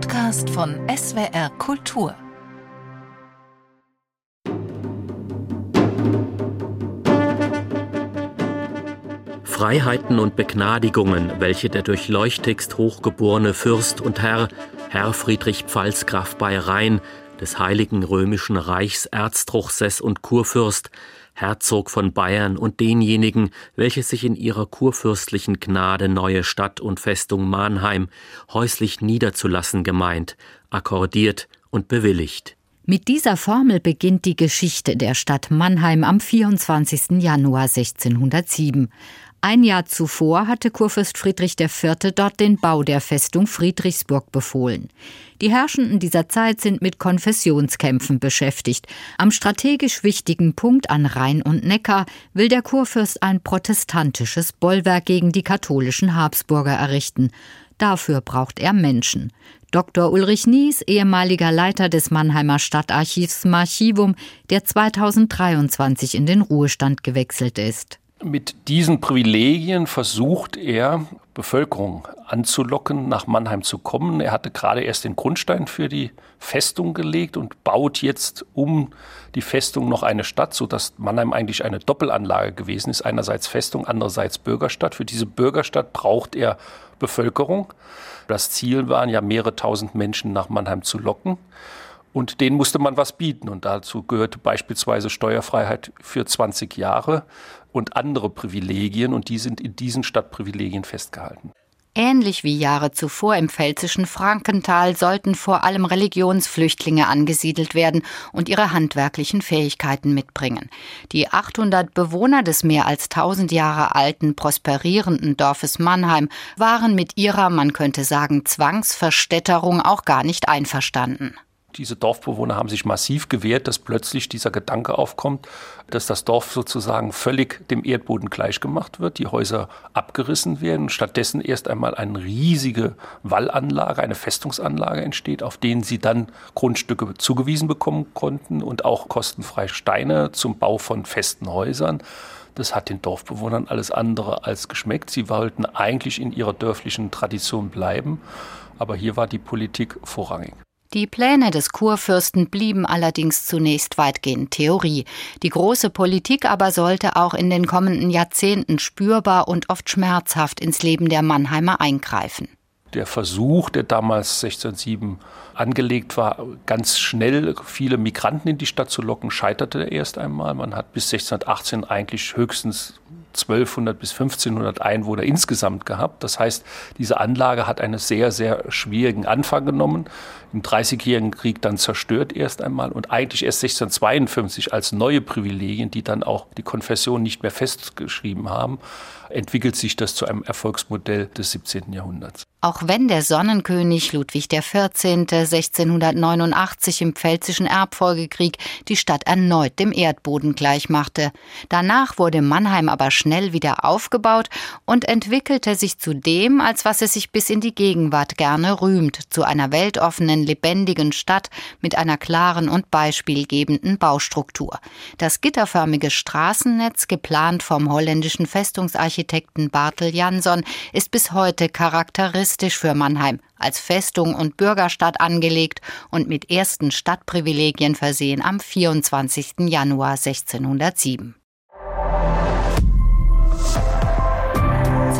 Podcast von SWR Kultur. Freiheiten und Begnadigungen, welche der durch Leuchtext hochgeborene Fürst und Herr, Herr Friedrich Pfalzgraf bei Rhein, des Heiligen Römischen Reichs Erztruchsess und Kurfürst, Herzog von Bayern und denjenigen, welche sich in ihrer kurfürstlichen Gnade neue Stadt und Festung Mannheim häuslich niederzulassen gemeint, akkordiert und bewilligt. Mit dieser Formel beginnt die Geschichte der Stadt Mannheim am 24. Januar 1607. Ein Jahr zuvor hatte Kurfürst Friedrich IV. dort den Bau der Festung Friedrichsburg befohlen. Die Herrschenden dieser Zeit sind mit Konfessionskämpfen beschäftigt. Am strategisch wichtigen Punkt an Rhein und Neckar will der Kurfürst ein protestantisches Bollwerk gegen die katholischen Habsburger errichten. Dafür braucht er Menschen. Dr. Ulrich Nies, ehemaliger Leiter des Mannheimer Stadtarchivs Marchivum, der 2023 in den Ruhestand gewechselt ist. Mit diesen Privilegien versucht er, Bevölkerung anzulocken, nach Mannheim zu kommen. Er hatte gerade erst den Grundstein für die Festung gelegt und baut jetzt um die Festung noch eine Stadt, sodass Mannheim eigentlich eine Doppelanlage gewesen ist. Einerseits Festung, andererseits Bürgerstadt. Für diese Bürgerstadt braucht er Bevölkerung. Das Ziel waren ja mehrere tausend Menschen nach Mannheim zu locken. Und denen musste man was bieten. Und dazu gehörte beispielsweise Steuerfreiheit für 20 Jahre und andere Privilegien. Und die sind in diesen Stadtprivilegien festgehalten. Ähnlich wie Jahre zuvor im pfälzischen Frankental sollten vor allem Religionsflüchtlinge angesiedelt werden und ihre handwerklichen Fähigkeiten mitbringen. Die 800 Bewohner des mehr als 1000 Jahre alten prosperierenden Dorfes Mannheim waren mit ihrer, man könnte sagen, Zwangsverstädterung auch gar nicht einverstanden. Diese Dorfbewohner haben sich massiv gewehrt, dass plötzlich dieser Gedanke aufkommt, dass das Dorf sozusagen völlig dem Erdboden gleichgemacht wird, die Häuser abgerissen werden, stattdessen erst einmal eine riesige Wallanlage, eine Festungsanlage entsteht, auf denen sie dann Grundstücke zugewiesen bekommen konnten und auch kostenfrei Steine zum Bau von festen Häusern. Das hat den Dorfbewohnern alles andere als geschmeckt. Sie wollten eigentlich in ihrer dörflichen Tradition bleiben, aber hier war die Politik vorrangig. Die Pläne des Kurfürsten blieben allerdings zunächst weitgehend Theorie. Die große Politik aber sollte auch in den kommenden Jahrzehnten spürbar und oft schmerzhaft ins Leben der Mannheimer eingreifen. Der Versuch, der damals 1607 angelegt war, ganz schnell viele Migranten in die Stadt zu locken, scheiterte erst einmal. Man hat bis 1618 eigentlich höchstens 1200 bis 1500 Einwohner insgesamt gehabt. Das heißt, diese Anlage hat einen sehr, sehr schwierigen Anfang genommen. Im Dreißigjährigen Krieg dann zerstört erst einmal und eigentlich erst 1652 als neue Privilegien, die dann auch die Konfession nicht mehr festgeschrieben haben, entwickelt sich das zu einem Erfolgsmodell des 17. Jahrhunderts. Auch wenn der Sonnenkönig Ludwig XIV. 1689 im Pfälzischen Erbfolgekrieg die Stadt erneut dem Erdboden gleichmachte. Danach wurde Mannheim aber schnell wieder aufgebaut und entwickelte sich zu dem, als was es sich bis in die Gegenwart gerne rühmt, zu einer weltoffenen, lebendigen Stadt mit einer klaren und beispielgebenden Baustruktur. Das gitterförmige Straßennetz, geplant vom holländischen Festungsarchitekten Bartel Jansson, ist bis heute charakteristisch für Mannheim, als Festung und Bürgerstadt angelegt und mit ersten Stadtprivilegien versehen am 24. Januar 1607.